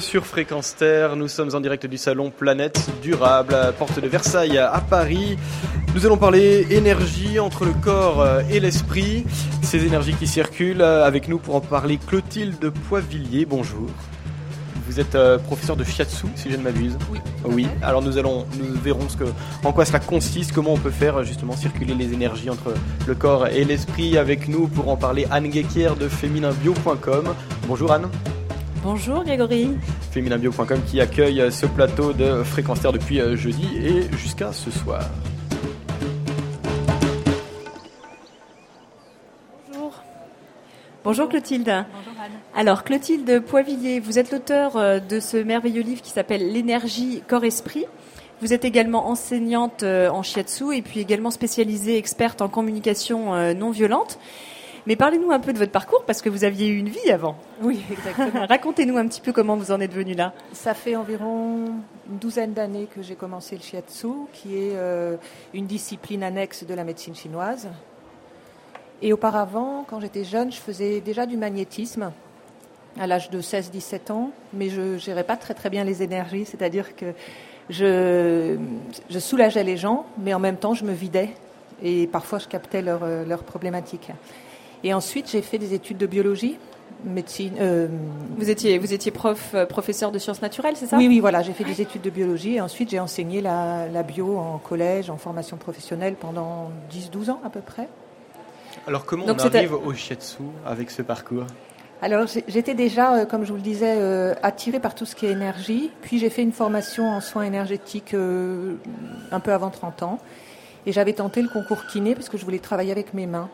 sur Fréquence Terre. Nous sommes en direct du salon Planète Durable, à porte de Versailles à Paris. Nous allons parler énergie entre le corps et l'esprit. Ces énergies qui circulent. Avec nous pour en parler, Clotilde Poivillier. Bonjour. Vous êtes euh, professeur de shiatsu, si je ne m'abuse. Oui. Oui. Alors nous allons, nous verrons ce que, en quoi cela consiste, comment on peut faire justement circuler les énergies entre le corps et l'esprit. Avec nous pour en parler, Anne Guéquière de fémininbio.com. Bonjour Anne. Bonjour Grégory. Fémininbio.com qui accueille ce plateau de Fréquence Terre depuis euh, jeudi et jusqu'à ce soir. Bonjour. Bonjour Clotilde. Bonjour Anne. Alors Clotilde Poivillier, vous êtes l'auteur euh, de ce merveilleux livre qui s'appelle L'énergie corps-esprit. Vous êtes également enseignante euh, en shiatsu et puis également spécialisée experte en communication non violente. Mais parlez-nous un peu de votre parcours parce que vous aviez eu une vie avant. Oui, exactement. Racontez-nous un petit peu comment vous en êtes venu là. Ça fait environ une douzaine d'années que j'ai commencé le shiatsu, qui est euh, une discipline annexe de la médecine chinoise. Et auparavant, quand j'étais jeune, je faisais déjà du magnétisme à l'âge de 16-17 ans, mais je ne gérais pas très très bien les énergies, c'est-à-dire que je, je, soulageais les gens, mais en même temps je me vidais et parfois je captais leurs leur problématiques. Et ensuite j'ai fait des études de biologie, médecine. Euh, vous étiez vous étiez prof professeur de sciences naturelles, c'est ça? Oui oui voilà, j'ai fait des études de biologie et ensuite j'ai enseigné la, la bio en collège, en formation professionnelle pendant 10-12 ans à peu près. Alors comment Donc on arrive au shiatsu avec ce parcours? Alors j'étais déjà, comme je vous le disais, euh, attirée par tout ce qui est énergie. Puis j'ai fait une formation en soins énergétiques euh, un peu avant 30 ans. Et j'avais tenté le concours kiné parce que je voulais travailler avec mes mains.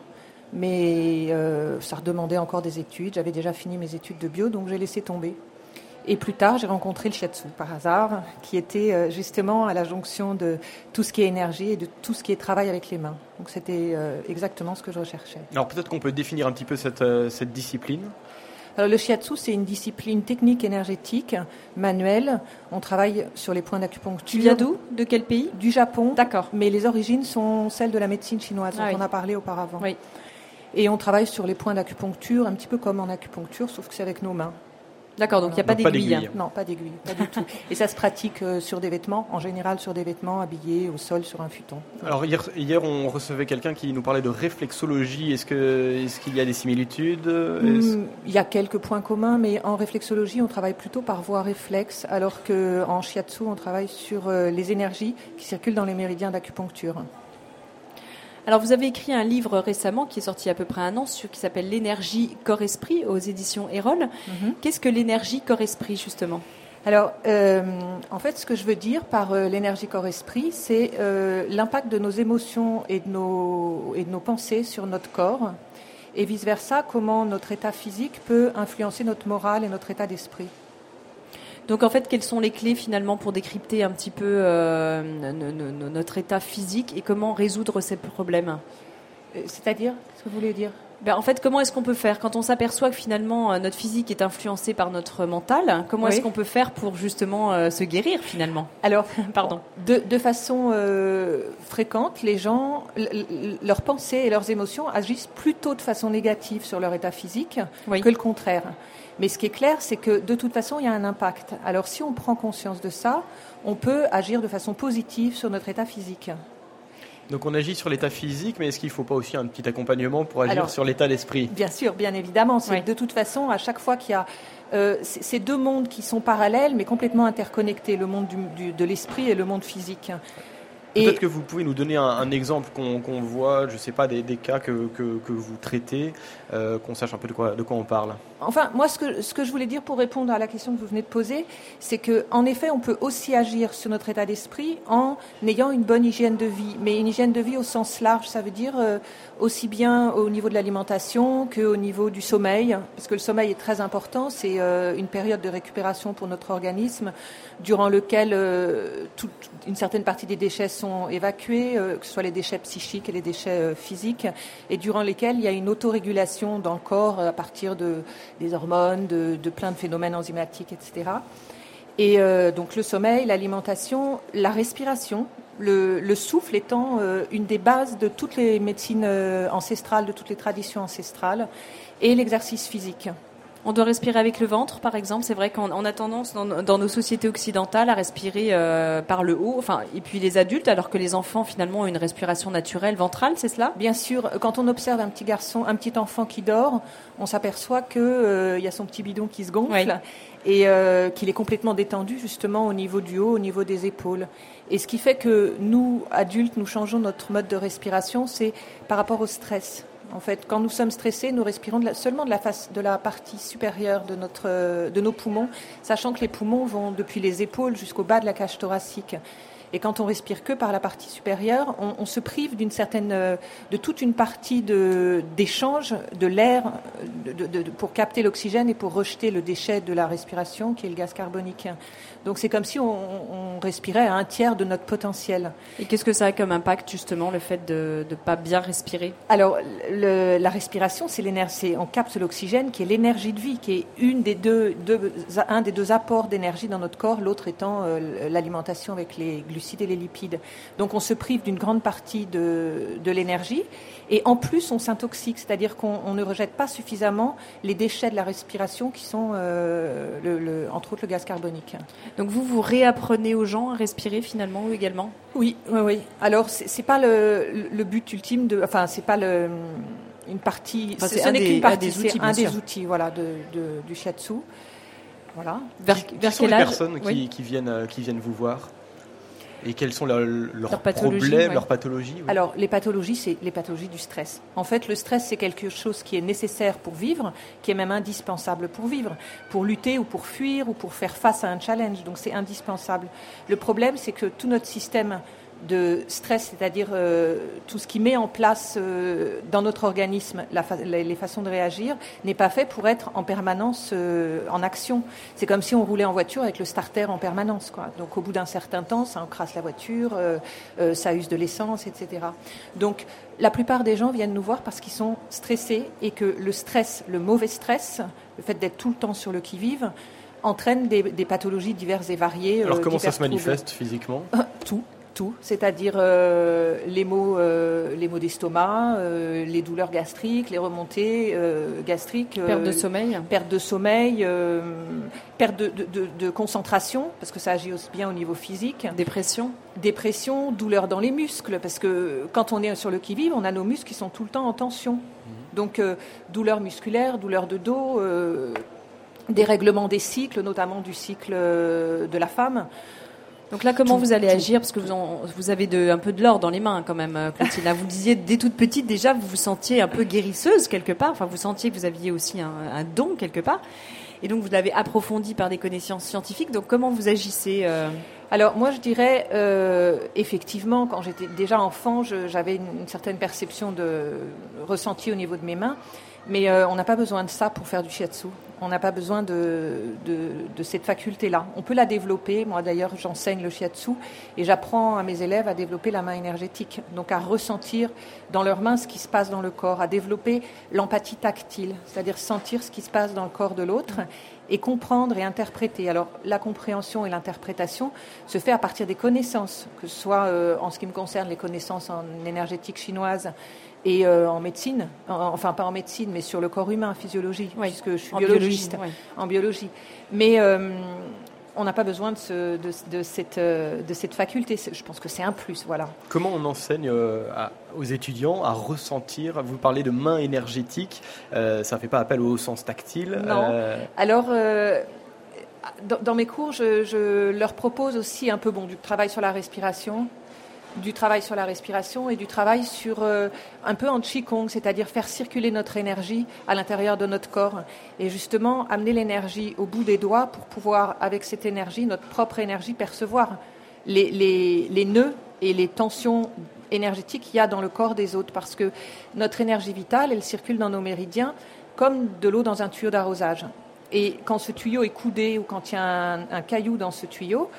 Mais euh, ça redemandait encore des études. J'avais déjà fini mes études de bio, donc j'ai laissé tomber. Et plus tard, j'ai rencontré le shiatsu par hasard, qui était justement à la jonction de tout ce qui est énergie et de tout ce qui est travail avec les mains. Donc c'était exactement ce que je recherchais. Alors peut-être qu'on peut définir un petit peu cette, cette discipline? Alors, le shiatsu, c'est une discipline technique énergétique manuelle. On travaille sur les points d'acupuncture. Tu viens d'où? De quel pays? Du Japon. D'accord. Mais les origines sont celles de la médecine chinoise, dont Ah oui. on a parlé auparavant. Oui. Et on travaille sur les points d'acupuncture, un petit peu comme en acupuncture, sauf que c'est avec nos mains. D'accord, donc il n'y a pas d'aiguille. Non, pas d'aiguille, pas du tout. Et ça se pratique euh, sur des vêtements, en général sur des vêtements habillés au sol sur un futon. Alors hier, hier on recevait quelqu'un qui nous parlait de réflexologie. Est-ce que est-ce qu'il y a des similitudes? Hmm, Il y a quelques points communs, mais en réflexologie, on travaille plutôt par voie réflexe, alors qu'en shiatsu, on travaille sur euh, les énergies qui circulent dans les méridiens d'acupuncture. Alors vous avez écrit un livre récemment qui est sorti à peu près un an sur, qui s'appelle L'énergie corps-esprit aux éditions Erol. Qu'est-ce que l'énergie corps-esprit justement? Alors, euh, en fait, ce que je veux dire par euh, l'énergie corps-esprit, c'est euh, l'impact de nos émotions et de nos, et de nos pensées sur notre corps, et vice-versa, comment notre état physique peut influencer notre morale et notre état d'esprit. Donc en fait, quelles sont les clés finalement pour décrypter un petit peu euh, no- no- no- notre état physique et comment résoudre ces problèmes? Euh, C'est-à-dire, ce que vous voulez dire? Ben, en fait, comment est-ce qu'on peut faire? Quand on s'aperçoit que finalement euh, notre physique est influencé par notre mental Comment est-ce qu'on peut faire pour justement euh, se guérir finalement? Alors, Pardon. De, de façon euh, fréquente, les gens, leurs pensées et leurs émotions agissent plutôt de façon négative sur leur état physique Oui. que le contraire. Mais ce qui est clair, c'est que de toute façon, il y a un impact. Alors si on prend conscience de ça, on peut agir de façon positive sur notre état physique. Donc on agit sur l'état physique, mais est-ce qu'il ne faut pas aussi un petit accompagnement pour agir Alors- sur l'état d'esprit? Bien sûr, bien évidemment. Oui. de toute façon, à chaque fois qu'il y a euh, ces deux mondes qui sont parallèles, mais complètement interconnectés, le monde du- du- de l'esprit et le monde physique. Peut-être que vous pouvez nous donner un, un exemple qu'on voit, je ne sais pas, des, des cas que, que, que vous traitez, euh, qu'on sache un peu de quoi, de quoi on parle. Enfin, moi, ce que, ce que je voulais dire pour répondre à la question que vous venez de poser, c'est que, en effet, on peut aussi agir sur notre état d'esprit en ayant une bonne hygiène de vie. Mais une hygiène de vie au sens large, ça veut dire euh, aussi bien au niveau de l'alimentation qu'au niveau du sommeil, parce que le sommeil est très important. C'est euh, une période de récupération pour notre organisme, durant lequel toute, une certaine partie des déchets sont évacués, euh, que ce soit les déchets psychiques et les déchets euh, physiques, et durant lesquels il y a une autorégulation dans le corps euh, à partir de des hormones, de, plein de phénomènes enzymatiques, etc. Et donc le sommeil, l'alimentation, la respiration, le, le souffle étant une des bases de toutes les médecines ancestrales, de toutes les traditions ancestrales, et l'exercice physique. On doit respirer avec le ventre, par exemple. C'est vrai qu'on a tendance dans, nos sociétés occidentales à respirer euh, par le haut, enfin, et puis les adultes, alors que les enfants finalement ont une respiration naturelle ventrale, c'est cela? Bien sûr. Quand on observe un petit garçon, un petit enfant qui dort, on s'aperçoit qu'il euh, y a son petit bidon qui se gonfle et euh, qu'il est complètement détendu justement au niveau du haut, au niveau des épaules. Et ce qui fait que nous, adultes, nous changeons notre mode de respiration, c'est par rapport au stress. En fait, quand nous sommes stressés, nous respirons seulement de la, face, de la partie supérieure de, notre, de nos poumons, sachant que les poumons vont depuis les épaules jusqu'au bas de la cage thoracique. Et quand on respire que par la partie supérieure, on, se prive d'une certaine, euh, de toute une partie d'échange de, l'air pour capter l'oxygène et pour rejeter le déchet de la respiration, qui est le gaz carbonique. Donc c'est comme si on, respirait à un tiers de notre potentiel. Et qu'est-ce que ça a comme impact justement le fait de ne pas bien respirer? Alors la respiration, c'est l'énergie, on capte l'oxygène qui est l'énergie de vie, qui est une des deux, un des deux apports d'énergie dans notre corps, l'autre étant euh, l'alimentation avec les glucides et les lipides. Donc on se prive d'une grande partie de, de l'énergie et en plus on s'intoxique, c'est-à-dire qu'on ne rejette pas suffisamment les déchets de la respiration qui sont euh, le, entre autres le gaz carbonique. Donc vous vous réapprenez aux gens à respirer finalement également? Oui, oui, oui. Alors c'est pas le, le, but ultime de, enfin c'est pas le une partie, enfin, ce n'est qu'une partie, c'est un des outils, voilà, de, de, du shiatsu. Voilà. Vers, vers quelle personnes qui, qui, viennent, euh, qui viennent vous voir? Et quels sont leurs, leurs problèmes, leurs pathologies Alors, les pathologies, c'est les pathologies du stress. En fait, le stress, c'est quelque chose qui est nécessaire pour vivre, qui est même indispensable pour vivre, pour lutter ou pour fuir ou pour faire face à un challenge. Donc, c'est indispensable. Le problème, c'est que tout notre système de stress, c'est-à-dire euh, tout ce qui met en place euh, dans notre organisme les façons de réagir, n'est pas fait pour être en permanence euh, en action. C'est comme si on roulait en voiture avec le starter en permanence. Quoi. Donc au bout d'un certain temps, ça encrasse la voiture, ça use de l'essence, etc. Donc la plupart des gens viennent nous voir parce qu'ils sont stressés et que le stress, le mauvais stress, le fait d'être tout le temps sur le qui-vive, entraîne des, pathologies diverses et variées. Alors comment ça se manifeste physiquement? Tout tout, c'est-à-dire euh, les maux, euh, les maux d'estomac, euh, les douleurs gastriques, les remontées gastriques, perte de sommeil, perte de sommeil, perte de, concentration parce que ça agit aussi bien au niveau physique, dépression, dépression, douleur dans les muscles parce que quand on est sur le qui vive, on a nos muscles qui sont tout le temps en tension, mhm. donc douleur musculaire, douleur de dos, dérèglement des cycles, notamment du cycle de la femme. Donc là, comment vous allez agir Parce que vous, vous avez de, un peu de l'or dans les mains quand même, euh, Clotilde. vous disiez, dès toute petite, déjà, vous vous sentiez un peu guérisseuse quelque part. Enfin, vous sentiez que vous aviez aussi un, don quelque part. Et donc, vous l'avez approfondi par des connaissances scientifiques. Donc, comment vous agissez euh Alors, moi, je dirais, euh, effectivement, quand j'étais déjà enfant, j'avais une, une, certaine perception de ressenti au niveau de mes mains. Mais on n'a pas besoin de ça pour faire du shiatsu. On n'a pas besoin de, de, cette faculté-là. On peut la développer. Moi, d'ailleurs, j'enseigne le shiatsu et j'apprends à mes élèves à développer la main énergétique, donc à ressentir dans leurs mains ce qui se passe dans le corps, à développer l'empathie tactile, c'est-à-dire sentir ce qui se passe dans le corps de l'autre et comprendre et interpréter. Alors, la compréhension et l'interprétation se fait à partir des connaissances, que ce soit euh, en ce qui me concerne les connaissances en énergétique chinoise et euh, en médecine, enfin pas en médecine, mais sur le corps humain, en physiologie, puisque je suis biologiste, en biologie. Mais euh, on n'a pas besoin de, de, cette, euh, de, cette, faculté. Je pense que c'est un plus, voilà. Comment on enseigne aux étudiants à ressentir Vous parlez de main énergétique, ça ne fait pas appel au sens tactile Non. Alors. Dans, dans, mes cours, je, je, leur propose aussi un peu bon, du travail sur la respiration, du travail sur la respiration et du travail sur euh, un peu en Qigong, c'est-à-dire faire circuler notre énergie à l'intérieur de notre corps et justement amener l'énergie au bout des doigts pour pouvoir, avec cette énergie, notre propre énergie, percevoir les, les, les nœuds et les tensions énergétiques qu'il y a dans le corps des autres parce que notre énergie vitale, elle circule dans nos méridiens comme de l'eau dans un tuyau d'arrosage. Et quand ce tuyau est coudé ou quand il y a un caillou dans ce tuyau,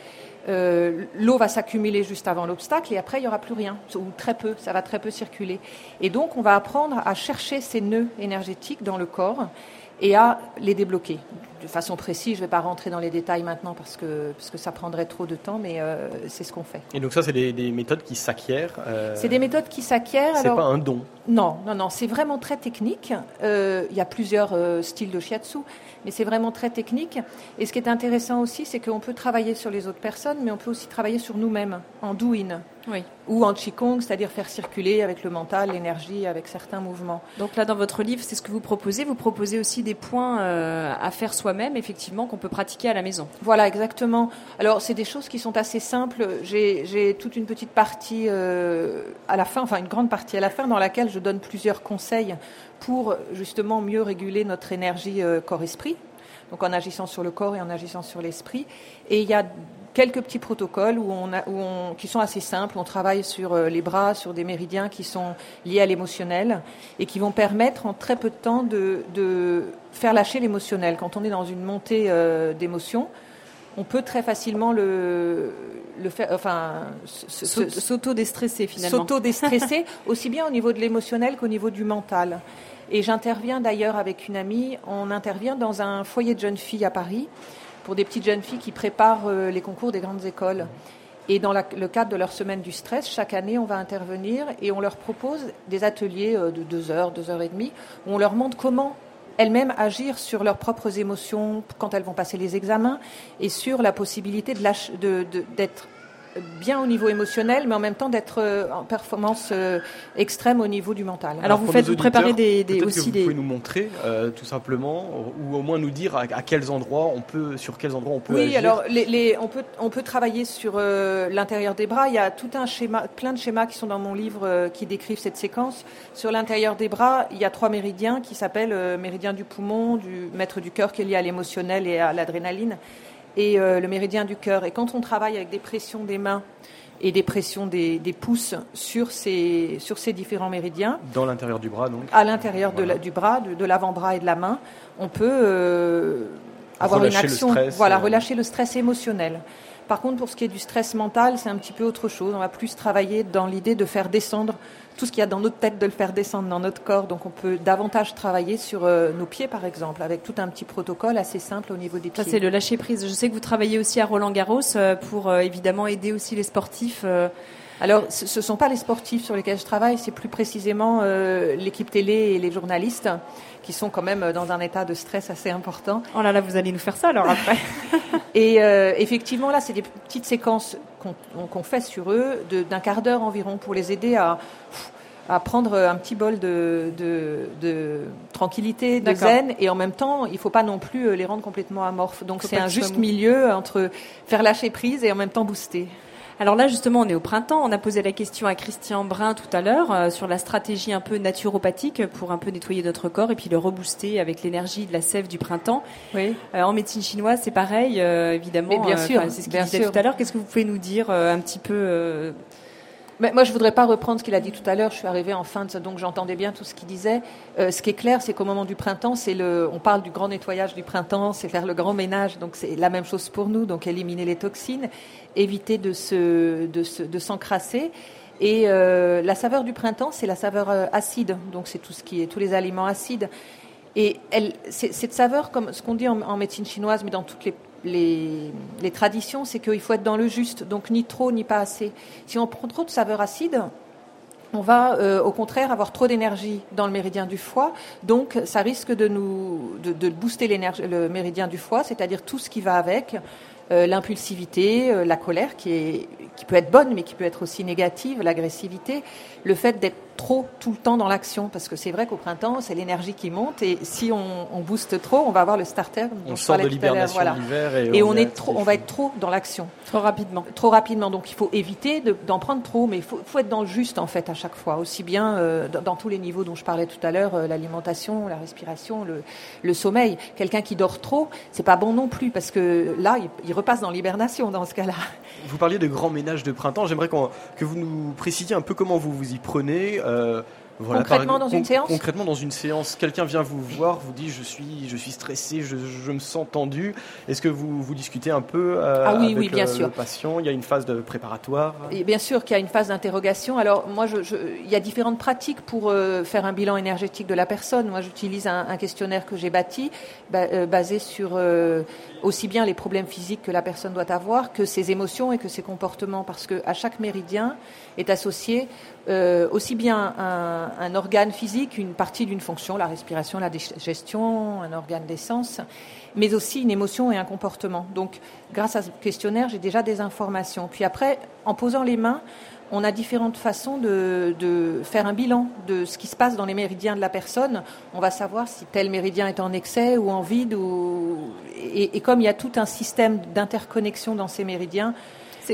euh, l'eau va s'accumuler juste avant l'obstacle et après il n'y aura plus rien, ou très peu, ça va très peu circuler. Et donc on va apprendre à chercher ces nœuds énergétiques dans le corps et à les débloquer de façon précise. Je ne vais pas rentrer dans les détails maintenant parce que, parce que ça prendrait trop de temps, mais euh, c'est ce qu'on fait. Et donc ça, c'est des, des méthodes qui s'acquièrent euh, C'est des méthodes qui s'acquièrent. C'est pas un don Non, non, non, c'est vraiment très technique. Euh, il y a plusieurs styles de shiatsu, mais c'est vraiment très technique. Et ce qui est intéressant aussi, c'est qu'on peut travailler sur les autres personnes, mais on peut aussi travailler sur nous-mêmes, en doing. Oui. Ou en Qigong, c'est-à-dire faire circuler avec le mental, l'énergie, avec certains mouvements. Donc là, dans votre livre, c'est ce que vous proposez. Vous proposez aussi des points à faire soi-même, effectivement, qu'on peut pratiquer à la maison. Voilà, exactement. Alors, c'est des choses qui sont assez simples. J'ai toute une petite partie euh, à la fin, enfin une grande partie à la fin, dans laquelle je donne plusieurs conseils pour justement mieux réguler notre énergie euh, corps-esprit. Donc, en agissant sur le corps et en agissant sur l'esprit. Et il y a quelques petits protocoles où on, a, où on qui sont assez simples. On travaille sur euh, les bras, sur des méridiens qui sont liés à l'émotionnel et qui vont permettre en très peu de temps de, de faire lâcher l'émotionnel. Quand on est dans une montée euh, d'émotion, on peut très facilement le, le faire, enfin, s'auto-déstresser finalement. S'auto-déstresser, aussi bien au niveau de l'émotionnel qu'au niveau du mental. Et j'interviens d'ailleurs avec une amie, on intervient dans un foyer de jeunes filles à Paris pour des petites jeunes filles qui préparent euh, les concours des grandes écoles. Et dans le cadre de leur semaine du stress, chaque année, on va intervenir et on leur propose des ateliers euh, de deux heures, deux heures et demie, où on leur montre comment elles-mêmes agir sur leurs propres émotions quand elles vont passer les examens et sur la possibilité d'être de, bien au niveau émotionnel, mais en même temps d'être euh, en performance euh, extrême au niveau du mental. Alors, vous faites, vous préparez des, des aussi des. Vous pouvez nous montrer euh, tout simplement, ou au moins nous dire à, quels endroits on peut, sur quels endroits on peut. Oui, alors les, on peut on peut travailler sur l'intérieur des bras. Il y a tout un schéma, plein de schémas qui sont dans mon livre qui décrivent cette séquence. Sur l'intérieur des bras, il y a trois méridiens qui s'appellent méridien du poumon, du maître du cœur qui est lié à l'émotionnel et à l'adrénaline et euh, le méridien du cœur. Et quand on travaille avec des pressions des mains et des pressions des, pouces sur ces, sur ces différents méridiens. Dans l'intérieur du bras, donc À l'intérieur du bras, de, l'avant-bras et de la main, on peut euh, avoir une action. voilà, euh, relâcher le stress émotionnel. Par contre, pour ce qui est du stress mental, c'est un petit peu autre chose. On va plus travailler dans l'idée de faire descendre tout ce qu'il y a dans notre tête, de le faire descendre dans notre corps. Donc, on peut davantage travailler sur euh, nos pieds, par exemple, avec tout un petit protocole assez simple au niveau des pieds. Ça, c'est le lâcher prise. Je sais que vous travaillez aussi à Roland Garros euh, pour euh, évidemment aider aussi les sportifs. Alors, ce ne sont pas les sportifs sur lesquels je travaille, c'est plus précisément l'équipe télé et les journalistes qui sont quand même dans un état de stress assez important. Oh là là, vous allez nous faire ça alors après. et effectivement, là, c'est des petites séquences qu'on fait sur eux d'un quart d'heure environ pour les aider à, à prendre un petit bol de, de, de tranquillité, de zen, et en même temps, il ne faut pas non plus euh, les rendre complètement amorphes. Donc c'est un juste milieu entre faire lâcher prise et en même temps booster. Alors là, justement, on est au printemps. On a posé la question à Christian Brun tout à l'heure euh, sur la stratégie un peu naturopathique pour un peu nettoyer notre corps et puis le rebooster avec l'énergie de la sève du printemps. Oui. Euh, en médecine chinoise, c'est pareil, euh, évidemment. Mais bien sûr. c'est ce qu'il disait tout à l'heure. Qu'est-ce que vous pouvez nous dire un petit peu moi, je voudrais pas reprendre ce qu'il a dit tout à l'heure. Je suis arrivée en fin de donc j'entendais bien tout ce qu'il disait. Euh, ce qui est clair, c'est qu'au moment du printemps, c'est le, on parle du grand nettoyage du printemps, c'est faire le grand ménage. Donc c'est la même chose pour nous. Donc éliminer les toxines, éviter de se, de se, de s'encrasser. Et euh, la saveur du printemps, c'est la saveur euh, acide. Donc c'est tout ce qui est tous les aliments acides. Et cette saveur, comme ce qu'on dit en, en médecine chinoise, mais dans toutes les les, traditions, c'est qu'il faut être dans le juste, donc ni trop ni pas assez. Si on prend trop de saveurs acides, on va euh, au contraire avoir trop d'énergie dans le méridien du foie, donc ça risque de nous de, booster le méridien du foie, c'est-à-dire tout ce qui va avec, euh, l'impulsivité, euh, la colère qui peut être bonne mais qui peut être aussi négative, l'agressivité, le fait d'être trop tout le temps dans l'action, parce que c'est vrai qu'au printemps, c'est l'énergie qui monte, et si on, on, booste trop, on va avoir le starter. On sort de l'hibernation voilà. et, et, on, est trop, on va être trop dans l'action. Trop rapidement. Trop rapidement, donc il faut éviter d'en prendre trop, mais il faut, faut, être dans le juste en fait à chaque fois, aussi bien euh, dans, tous les niveaux dont je parlais tout à l'heure, euh, l'alimentation, la respiration, le, le sommeil. Quelqu'un qui dort trop, c'est pas bon non plus, parce que là, il, il repasse dans l'hibernation dans ce cas-là. Vous parliez de grands ménages de printemps, j'aimerais que vous nous précisiez un peu comment vous vous y prenez. Euh, concrètement dans une séance Concrètement dans une séance, quelqu'un vient vous voir, vous dit je suis, je suis stressé, je, me sens tendu. Est-ce que vous, vous discutez un peu euh, ah oui, avec oui, bien le, sûr. patient? Il y a une phase de préparatoire Et Bien sûr qu'il y a une phase d'interrogation. Alors moi, je, il y a différentes pratiques pour euh, faire un bilan énergétique de la personne. Moi, j'utilise un, questionnaire que j'ai bâti, euh, basé sur aussi bien les problèmes physiques que la personne doit avoir, que ses émotions et que ses comportements, parce qu'à chaque méridien est associé euh, aussi bien un, un, organe physique, une partie d'une fonction, la respiration, la digestion, un organe d'essence, mais aussi une émotion et un comportement. Donc, grâce à ce questionnaire, j'ai déjà des informations. Puis après, en posant les mains, on a différentes façons de, de, faire un bilan de ce qui se passe dans les méridiens de la personne. On va savoir si tel méridien est en excès ou en vide. Ou... Et, et comme il y a tout un système d'interconnexion dans ces méridiens,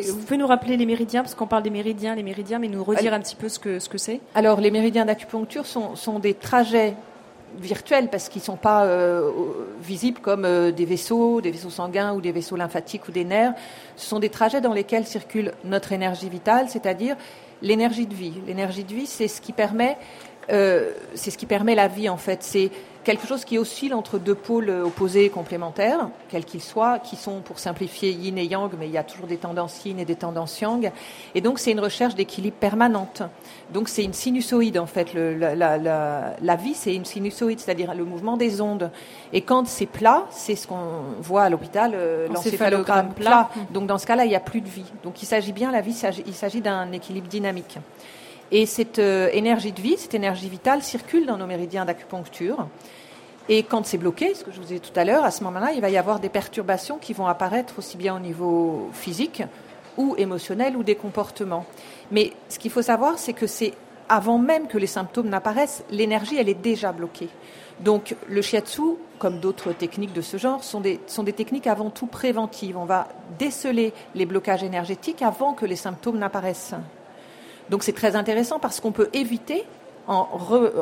vous pouvez nous rappeler les méridiens, parce qu'on parle des méridiens, les méridiens, mais nous redire un petit peu ce que ce que c'est Alors, les méridiens d'acupuncture sont, sont des trajets virtuels parce qu'ils ne sont pas euh, visibles comme euh, des vaisseaux, des vaisseaux sanguins ou des vaisseaux lymphatiques ou des nerfs. Ce sont des trajets dans lesquels circule notre énergie vitale, c'est-à-dire l'énergie de vie. L'énergie de vie, c'est ce qui permet, euh, c'est ce qui permet la vie en fait. C'est quelque chose qui oscille entre deux pôles opposés et complémentaires, quels qu'ils soient, qui sont, pour simplifier, yin et yang, mais il y a toujours des tendances yin et des tendances yang. Et donc, c'est une recherche d'équilibre permanente. Donc, c'est une sinusoïde, en fait. Le, la, la, la, vie, c'est une sinusoïde, c'est-à-dire le mouvement des ondes. Et quand c'est plat, c'est ce qu'on voit à l'hôpital, euh, l'encéphalogramme plat. Donc, dans ce cas-là, il n'y a plus de vie. Donc, il s'agit bien, la vie, il s'agit d'un équilibre dynamique. Et cette euh, énergie de vie, cette énergie vitale circule dans nos méridiens d'acupuncture. Et quand c'est bloqué, ce que je vous ai dit tout à l'heure, à ce moment-là, il va y avoir des perturbations qui vont apparaître aussi bien au niveau physique ou émotionnel ou des comportements. Mais ce qu'il faut savoir, c'est que c'est avant même que les symptômes n'apparaissent, l'énergie, elle est déjà bloquée. Donc le shiatsu, comme d'autres techniques de ce genre, sont des, sont des techniques avant tout préventives. On va déceler les blocages énergétiques avant que les symptômes n'apparaissent. Donc c'est très intéressant parce qu'on peut éviter, en,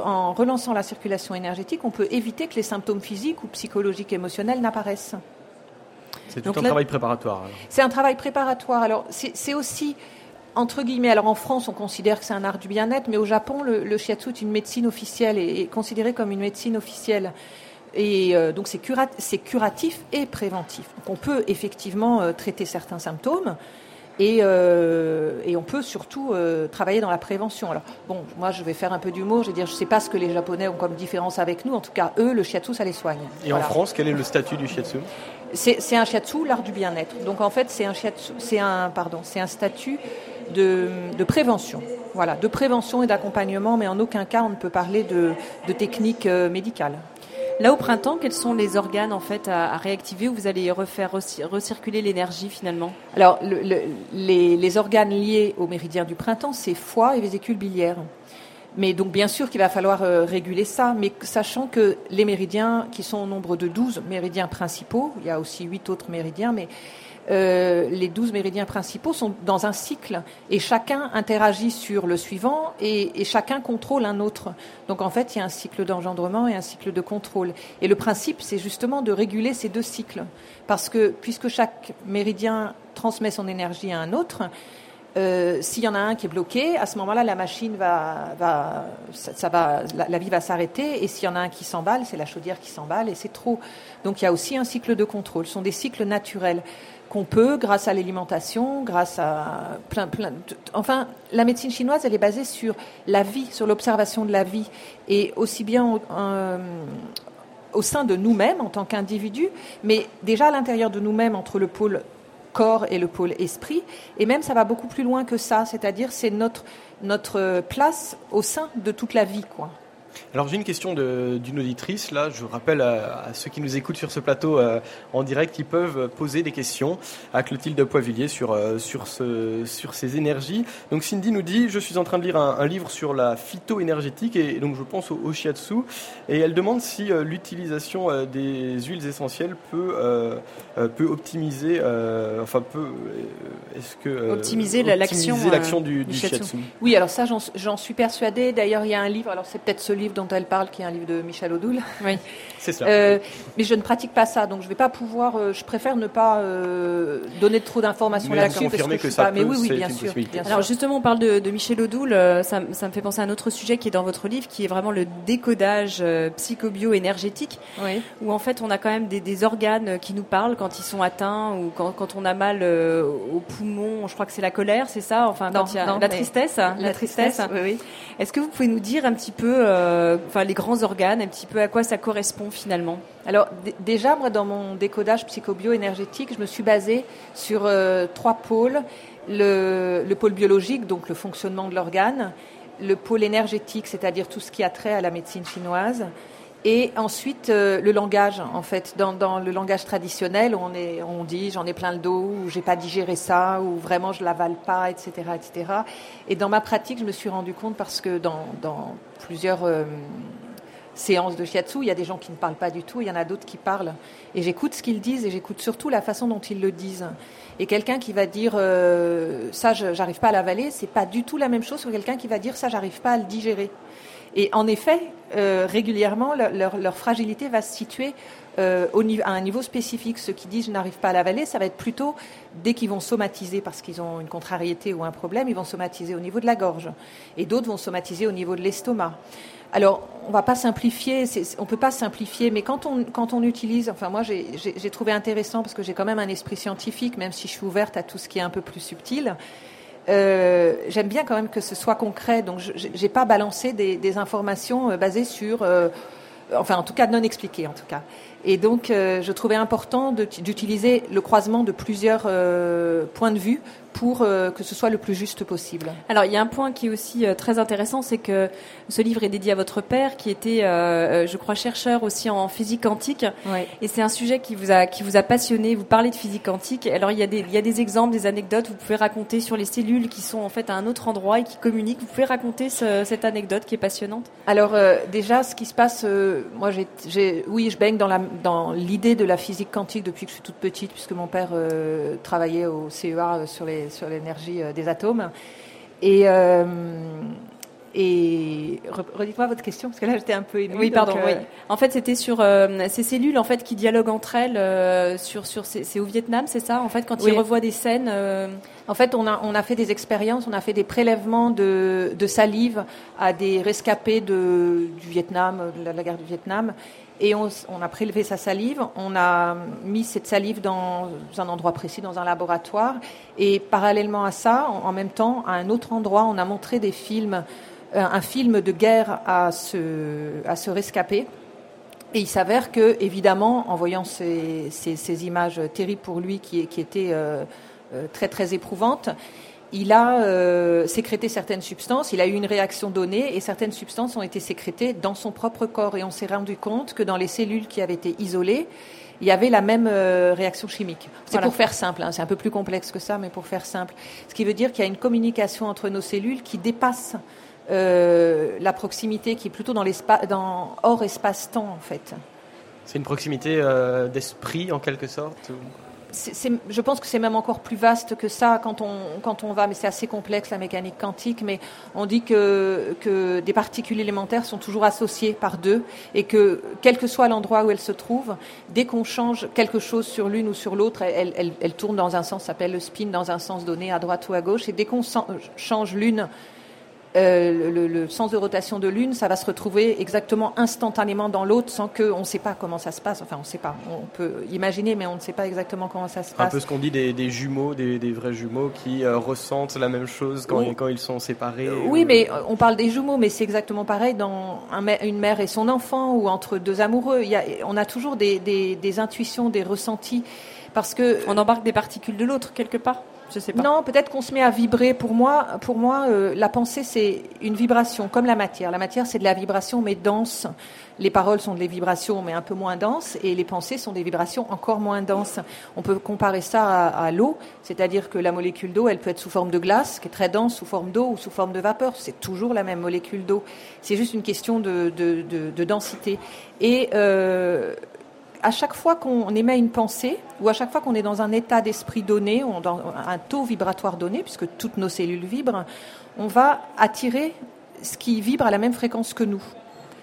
en, relançant la circulation énergétique, on peut éviter que les symptômes physiques ou psychologiques émotionnels n'apparaissent. C'est tout un travail préparatoire. C'est un travail préparatoire. Alors c'est aussi entre guillemets, alors en France, on considère que c'est un art du bien-être, mais au Japon, le, shiatsu est une médecine officielle et est considéré comme une médecine officielle. Et euh, donc c'est curatif et préventif. Donc on peut effectivement euh, traiter certains symptômes, et, euh, et, on peut surtout euh, travailler dans la prévention. Alors, bon, moi, je vais faire un peu d'humour. Je vais dire, je ne sais pas ce que les Japonais ont comme différence avec nous. En tout cas, eux, le shiatsu, ça les soigne. Et en France, quel est le statut du shiatsu? C'est un shiatsu, l'art du bien-être. Donc, en fait, c'est un shiatsu, c'est un, pardon, c'est un statut de, de, prévention. Voilà, de prévention et d'accompagnement, mais en aucun cas on ne peut parler de, de technique euh, médicale. Là, au printemps, quels sont les organes en fait à, réactiver où vous allez refaire recirculer l'énergie finalement? Alors, les, organes liés au méridien du printemps, c'est foie et vésicule biliaire. Mais donc, bien sûr qu'il va falloir euh, réguler ça, mais sachant que les méridiens, qui sont au nombre de 12 méridiens principaux, il y a aussi 8 autres méridiens, mais euh, les douze méridiens principaux sont dans un cycle et chacun interagit sur le suivant et, chacun contrôle un autre. Donc en fait, il y a un cycle d'engendrement et un cycle de contrôle. Et le principe, c'est justement de réguler ces deux cycles. Parce que puisque chaque méridien transmet son énergie à un autre, euh, s'il y en a un qui est bloqué, à ce moment-là, la machine va, ça, va, la, vie va s'arrêter. Et s'il y en a un qui s'emballe, c'est la chaudière qui s'emballe et c'est trop. Donc il y a aussi un cycle de contrôle. Ce sont des cycles naturels qu'on peut, grâce à l'alimentation, grâce à plein, plein. enfin, la médecine chinoise, elle est basée sur la vie, sur l'observation de la vie, et aussi bien euh, au sein de nous-mêmes en tant qu'individus, mais déjà à l'intérieur de nous-mêmes entre le pôle corps et le pôle esprit, et même ça va beaucoup plus loin que ça, c'est-à-dire c'est notre notre place au sein de toute la vie, quoi. Alors j'ai une question d'une auditrice. Là, je rappelle à, ceux qui nous écoutent sur ce plateau euh, en direct, ils peuvent poser des questions à Clotilde Poivillier sur euh, sur ce sur ces énergies. Donc Cindy nous dit, je suis en train de lire un, livre sur la phytoénergétique et, donc je pense au, shiatsu et elle demande si euh, l'utilisation des huiles essentielles peut peut optimiser, enfin peut est-ce que optimiser l'action l'action du, du shiatsu. Oui, alors ça j'en suis persuadée. D'ailleurs, il y a un livre. Alors c'est peut-être celui livre dont elle parle, qui est un livre de Michel Odoul. Oui, c'est ça. Euh, mais je ne pratique pas ça, donc je vais pas pouvoir. euh, je préfère ne pas euh, donner trop d'informations Mais là-dessus. vous parce je que suis ça pas- Mais peut, oui, oui, c'est bien sûr. bien Alors justement, on parle de, de Michel Odoul, euh, ça, me- ça me fait penser à un autre sujet qui est dans votre livre, qui est vraiment le décodage euh, psychobio-énergétique, Oui. où en fait on a quand même des, des organes qui nous parlent quand ils sont atteints ou quand, quand on a mal euh, au poumon. Je crois que c'est la colère, c'est ça Enfin, Non, quand il y a non, la mais- tristesse, la, tristesse. Oui, oui. Est-ce que vous pouvez nous dire un petit peu, euh, enfin les grands organes, un petit peu à quoi ça correspond finalement. Alors déjà, moi, dans mon décodage psychobio-énergétique, je me suis basée sur euh, trois pôles. Le, le pôle biologique, donc le fonctionnement de l'organe, le pôle énergétique, c'est-à-dire tout ce qui a trait à la médecine chinoise, et ensuite euh, le langage, en fait, dans, le langage traditionnel, on, dit j'en ai plein le dos, ou j'ai pas digéré ça, ou vraiment je l'avale pas, etc., etc. Et dans ma pratique, je me suis rendu compte parce que dans, plusieurs euh, séances de shiatsu, il y a des gens qui ne parlent pas du tout, il y en a d'autres qui parlent. Et j'écoute ce qu'ils disent et j'écoute surtout la façon dont ils le disent. Et quelqu'un qui va dire euh, ça, j'arrive pas à l'avaler, c'est pas du tout la même chose que quelqu'un qui va dire ça, j'arrive pas à le digérer. Et en effet, euh, régulièrement, leur, leur- fragilité va se situer euh, au niveau, à un niveau spécifique. Ceux qui disent je n'arrive pas à l'avaler, ça va être plutôt dès qu'ils vont somatiser parce qu'ils ont une contrariété ou un problème, ils vont somatiser au niveau de la gorge. Et d'autres vont somatiser au niveau de l'estomac. Alors, on va pas simplifier, on peut pas simplifier, mais quand on, quand on utilise, enfin moi j'ai trouvé intéressant parce que j'ai quand même un esprit scientifique, même si je suis ouverte à tout ce qui est un peu plus subtil. Euh, J'aime bien quand même que ce soit concret, donc j'ai pas balancé des, informations euh, basées sur, euh, enfin en tout cas non expliquées en tout cas. Et donc je trouvais important d'utiliser le croisement de plusieurs points de vue pour euh, que ce soit le plus juste possible. Alors, il y a un point qui est aussi euh, très intéressant, c'est que ce livre est dédié à votre père, qui était, euh, je crois, chercheur aussi en physique quantique. Ouais. Et c'est un sujet qui vous a qui vous a passionné. Vous parlez de physique quantique. Alors, il y a des il y a des exemples, des anecdotes. Vous pouvez raconter sur les cellules qui sont en fait à un autre endroit et qui communiquent. Vous pouvez raconter ce- cette anecdote qui est passionnante? Alors déjà, ce qui se passe, moi, j'ai, oui, je baigne dans, la, dans l'idée de la physique quantique depuis que je suis toute petite, puisque mon père travaillait au CEA sur, les, sur l'énergie euh, des atomes. Et, euh, et re- redites-moi votre question, parce que là, j'étais un peu émue. Oui, donc, pardon. euh, Oui. En fait, c'était sur euh, ces cellules en fait qui dialoguent entre elles. sur sur c'est c'est au Vietnam, c'est ça. En fait, quand Oui. ils revoient des scènes. En fait, on a, fait des expériences, on a fait des prélèvements de, salive à des rescapés du Vietnam, de la, guerre du Vietnam. Et on, a prélevé sa salive, on a mis cette salive dans un endroit précis, dans un laboratoire. Et parallèlement à ça, en, même temps, à un autre endroit, on a montré des films, euh, un film de guerre à ce, à ce rescapé. Et il s'avère que, évidemment, en voyant ces, images terribles pour lui, qui, étaient euh, très très éprouvantes, il a euh, sécrété certaines substances, il a eu une réaction donnée, et certaines substances ont été sécrétées dans son propre corps. Et on s'est rendu compte que dans les cellules qui avaient été isolées, il y avait la même euh, réaction chimique. C'est Voilà. pour faire simple, hein, c'est un peu plus complexe que ça, mais pour faire simple. Ce qui veut dire qu'il y a une communication entre nos cellules qui dépasse euh, la proximité, qui est plutôt dans l'espace, dans hors espace-temps en fait. C'est une proximité euh, d'esprit en quelque sorte ou- Je pense que c'est même encore plus vaste que ça quand on, quand on va, mais c'est assez complexe la mécanique quantique, mais on dit que, que des particules élémentaires sont toujours associées par deux et que quel que soit l'endroit où elles se trouvent, dès qu'on change quelque chose sur l'une ou sur l'autre, elles, tournent dans un sens, s'appelle le spin, dans un sens donné, à droite ou à gauche, et dès qu'on change l'une, euh, le, le sens de rotation de l'une, ça va se retrouver exactement instantanément dans l'autre sans qu'on ne sait pas comment ça se passe. Enfin, on ne sait pas. On peut imaginer, mais on ne sait pas exactement comment ça se Un passe. peu ce qu'on dit des, des jumeaux, des, des vrais jumeaux qui euh, ressentent la même chose quand, Oui. quand ils sont séparés. Oui, ou- mais euh, on parle des jumeaux, mais c'est exactement pareil dans un une mère et son enfant ou entre deux amoureux. Il y a, on a toujours des, des, des intuitions, des ressentis. Parce que On embarque des particules de l'autre quelque part. Non, peut-être qu'on se met à vibrer. Pour moi, pour moi, euh, la pensée c'est une vibration, comme la matière. La matière c'est de la vibration, mais dense. Les paroles sont des vibrations, mais un peu moins denses, et les pensées sont des vibrations encore moins denses. On peut comparer ça à, à l'eau, c'est-à-dire que la molécule d'eau, elle peut être sous forme de glace, qui est très dense, sous forme d'eau ou sous forme de vapeur. C'est toujours la même molécule d'eau. C'est juste une question de, de, de, de densité. Et euh, à chaque fois qu'on émet une pensée, ou à chaque fois qu'on est dans un état d'esprit donné, ou dans un taux vibratoire donné, puisque toutes nos cellules vibrent, on va attirer ce qui vibre à la même fréquence que nous.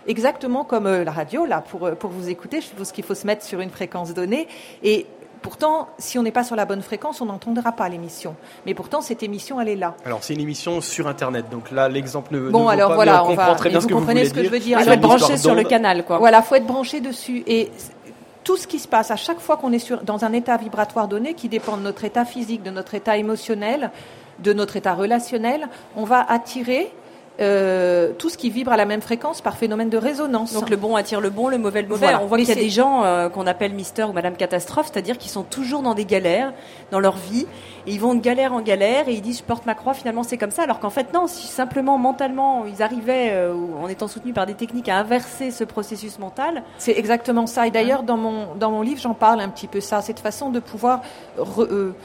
exactement comme la radio, là, pour, pour vous écouter. Je suppose qu'il faut se mettre sur une fréquence donnée. Et Pourtant, si on n'est pas sur la bonne fréquence, on n'entendra pas l'émission. Mais pourtant, cette émission, elle est là. Alors, c'est une émission sur Internet. Donc là, l'exemple ne, bon, alors, pas, voilà, on comprend très bien vous ce que vous comprenez voulez ce que dire. je veux dire. Il faut être branché sur le canal, quoi. Voilà, faut être branché dessus. Et tout ce qui se passe à chaque fois qu'on est dans un état vibratoire donné, qui dépend de notre état physique, de notre état émotionnel, de notre état relationnel, on va attirer euh, tout ce qui vibre à la même fréquence par phénomène de résonance. Donc le bon attire le bon, le mauvais le mauvais. Voilà. On voit qu'il y a des gens euh, qu'on appelle Mister ou Madame Catastrophe, c'est-à-dire qu'ils sont toujours dans des galères dans leur vie et ils vont de galère en galère et ils disent je porte ma croix. Finalement c'est comme ça, alors qu'en fait non. Si simplement mentalement ils arrivaient euh, ou en étant soutenus par des techniques à inverser ce processus mental, C'est exactement ça. Et d'ailleurs, dans mon, dans mon livre, j'en parle un petit peu ça, cette façon de pouvoir re- euh,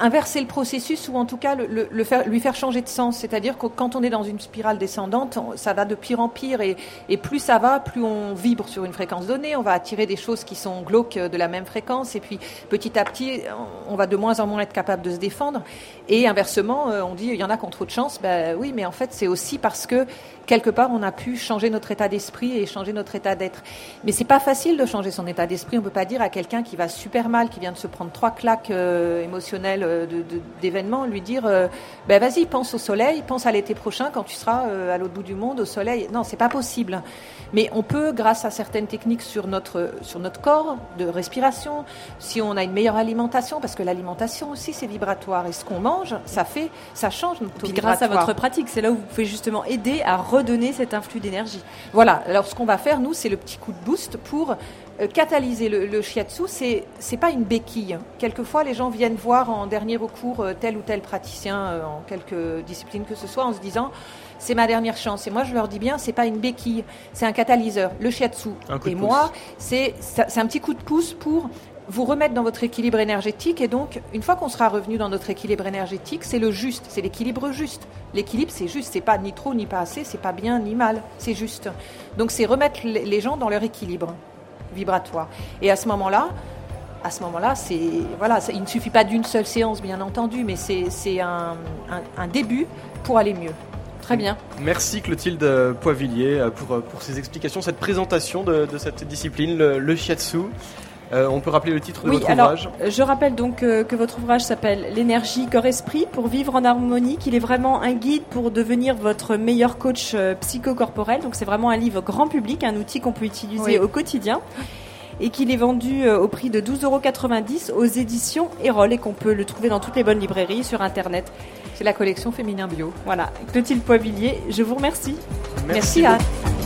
inverser le processus ou en tout cas le, le- le faire, lui faire changer de sens. C'est-à-dire que quand on est dans une spirale descendante, ça va de pire en pire et, et plus ça va, plus on vibre sur une fréquence donnée, on va attirer des choses qui sont glauques de la même fréquence et puis petit à petit, on va de moins en moins être capable de se défendre. Et inversement, euh, on dit il y en a qui ont trop de chance. Ben oui, mais en fait, c'est aussi parce que quelque part, on a pu changer notre état d'esprit et changer notre état d'être. Mais c'est pas facile de changer son état d'esprit. On peut pas dire à quelqu'un qui va super mal, qui vient de se prendre trois claques euh, émotionnelles euh, d'événements, lui dire euh, ben vas-y, pense au soleil, pense à l'été prochain quand tu seras euh, à l'autre bout du monde au soleil. Non, c'est pas possible. Mais on peut, grâce à certaines techniques sur notre sur notre corps de respiration, si on a une meilleure alimentation, parce que l'alimentation aussi c'est vibratoire et ce qu'on mange, ça fait, ça change notre taux puis grâce à votre pratique, c'est là où vous pouvez justement aider à redonner cet influx d'énergie. Voilà. Alors, ce qu'on va faire, nous, c'est le petit coup de boost pour euh, catalyser le, le shiatsu. C'est c'est pas une béquille. Quelquefois, les gens viennent voir en dernier recours euh, tel ou tel praticien euh, en quelque discipline que ce soit, en se disant c'est ma dernière chance. Et moi, je leur dis bien, c'est pas une béquille, c'est un catalyseur. Le shiatsu. Et moi, c'est un petit coup de pouce pour vous remettre dans votre équilibre énergétique et donc une fois qu'on sera revenu dans notre équilibre énergétique, c'est le juste, c'est l'équilibre juste. L'équilibre c'est juste, c'est pas ni trop ni pas assez, c'est pas bien ni mal, c'est juste. Donc c'est remettre les gens dans leur équilibre vibratoire. Et à ce moment-là, à ce moment-là, c'est voilà, il ne suffit pas d'une seule séance bien entendu, mais c'est c'est un, un- un début pour aller mieux. Très bien. Merci Clotilde Poivillier euh, pour, euh, pour ces explications, cette présentation de, de cette discipline, le, le shiatsu. Euh, on peut rappeler le titre de Oui, votre alors ouvrage je rappelle donc euh, que votre ouvrage s'appelle L'énergie corps-esprit pour vivre en harmonie, qu'il est vraiment un guide pour devenir votre meilleur coach euh, psychocorporel. Donc c'est vraiment un livre grand public, un outil qu'on peut utiliser Oui. au quotidien et qu'il est vendu euh, au prix de 12,90 euros aux éditions Erol et qu'on peut le trouver dans toutes les bonnes librairies sur internet. C'est la collection féminin bio. Voilà, Clotilde Poivillier, je vous remercie. Merci, beaucoup. Anne.